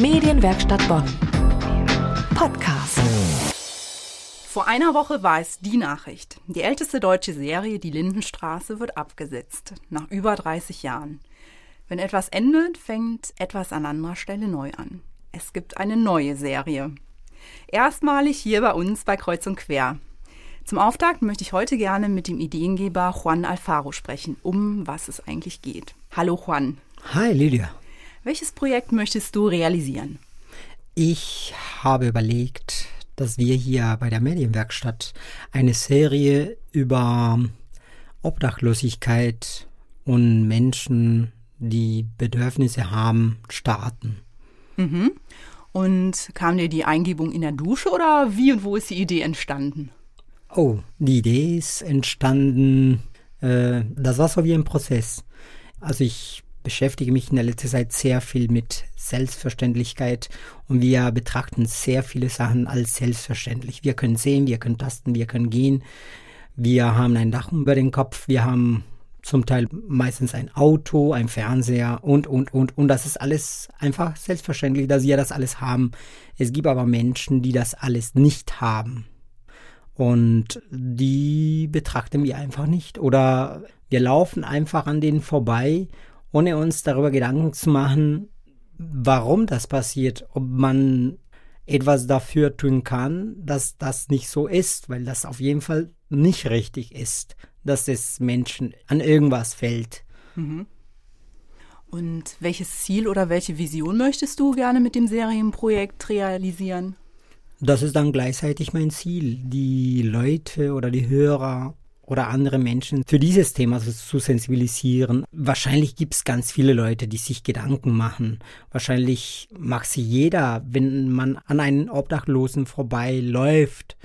Medienwerkstatt Bonn. Podcast. Vor einer Woche war es die Nachricht. Die älteste deutsche Serie, Die Lindenstraße, wird abgesetzt. Nach über 30 Jahren. Wenn etwas endet, fängt etwas an anderer Stelle neu an. Es gibt eine neue Serie. Erstmalig hier bei uns bei Kreuz und Quer. Zum Auftakt möchte ich heute gerne mit dem Ideengeber Juan Alfaro sprechen, um was es eigentlich geht. Hallo Juan. Hi Lydia. Welches Projekt möchtest du realisieren? Ich habe überlegt, dass wir hier bei der Medienwerkstatt eine Serie über Obdachlosigkeit und Menschen, die Bedürfnisse haben, starten. Mhm. Und kam dir die Eingebung in der Dusche oder wie und wo ist die Idee entstanden? Oh, die Idee ist entstanden, äh, das war so wie ein Prozess. Also ich beschäftige mich in der letzten Zeit sehr viel mit Selbstverständlichkeit und wir betrachten sehr viele Sachen als selbstverständlich. Wir können sehen, wir können tasten, wir können gehen, wir haben ein Dach über den Kopf, wir haben zum Teil meistens ein Auto, ein Fernseher und, und, und. Und das ist alles einfach selbstverständlich, dass wir das alles haben. Es gibt aber Menschen, die das alles nicht haben. Und die betrachten wir einfach nicht. Oder wir laufen einfach an denen vorbei, ohne uns darüber Gedanken zu machen, warum das passiert, ob man etwas dafür tun kann, dass das nicht so ist, weil das auf jeden Fall nicht richtig ist, dass es Menschen an irgendwas fällt. Mhm. Und welches Ziel oder welche Vision möchtest du gerne mit dem Serienprojekt realisieren? Das ist dann gleichzeitig mein Ziel, die Leute oder die Hörer oder andere Menschen für dieses Thema zu sensibilisieren. Wahrscheinlich gibt es ganz viele Leute, die sich Gedanken machen. Wahrscheinlich macht sie jeder, wenn man an einen Obdachlosen vorbeiläuft,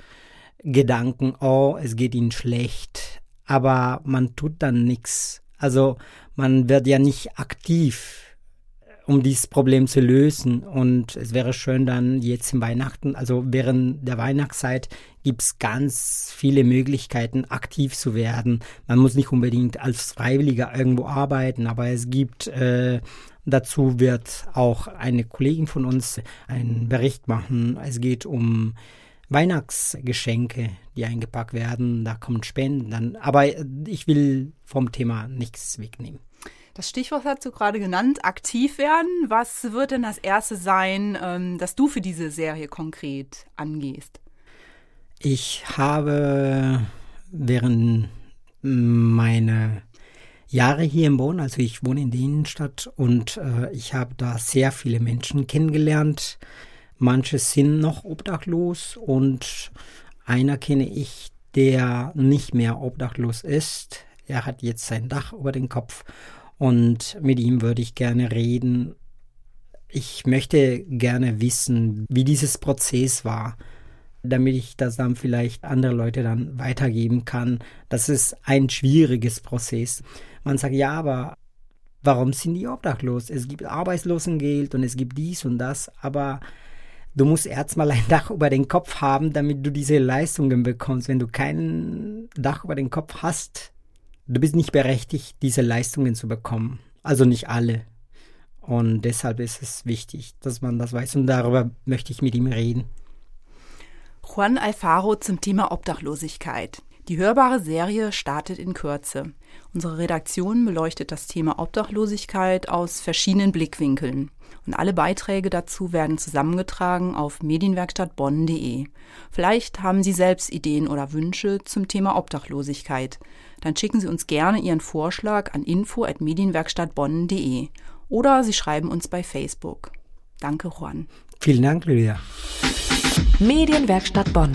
Gedanken, oh, es geht ihnen schlecht. Aber man tut dann nichts. Also man wird ja nicht aktiv um dieses Problem zu lösen. Und es wäre schön dann jetzt im Weihnachten, also während der Weihnachtszeit, gibt es ganz viele Möglichkeiten, aktiv zu werden. Man muss nicht unbedingt als Freiwilliger irgendwo arbeiten, aber es gibt äh, dazu wird auch eine Kollegin von uns einen Bericht machen. Es geht um Weihnachtsgeschenke, die eingepackt werden. Da kommen Spenden dann. Aber ich will vom Thema nichts wegnehmen. Das Stichwort hast du gerade genannt, aktiv werden. Was wird denn das Erste sein, ähm, das du für diese Serie konkret angehst? Ich habe während meiner Jahre hier in Bonn, also ich wohne in der Innenstadt und äh, ich habe da sehr viele Menschen kennengelernt. Manche sind noch obdachlos und einer kenne ich, der nicht mehr obdachlos ist. Er hat jetzt sein Dach über den Kopf und mit ihm würde ich gerne reden. Ich möchte gerne wissen, wie dieses Prozess war, damit ich das dann vielleicht andere Leute dann weitergeben kann. Das ist ein schwieriges Prozess. Man sagt, ja, aber warum sind die obdachlos? Es gibt Arbeitslosengeld und es gibt dies und das, aber du musst erstmal ein Dach über den Kopf haben, damit du diese Leistungen bekommst. Wenn du kein Dach über den Kopf hast, du bist nicht berechtigt, diese Leistungen zu bekommen. Also nicht alle. Und deshalb ist es wichtig, dass man das weiß. Und darüber möchte ich mit ihm reden. Juan Alfaro zum Thema Obdachlosigkeit. Die hörbare Serie startet in Kürze. Unsere Redaktion beleuchtet das Thema Obdachlosigkeit aus verschiedenen Blickwinkeln. Und alle Beiträge dazu werden zusammengetragen auf medienwerkstattbonn.de. Vielleicht haben Sie selbst Ideen oder Wünsche zum Thema Obdachlosigkeit. Dann schicken Sie uns gerne Ihren Vorschlag an info.medienwerkstattbonn.de oder Sie schreiben uns bei Facebook. Danke, Juan. Vielen Dank, Lydia. Medienwerkstatt Bonn.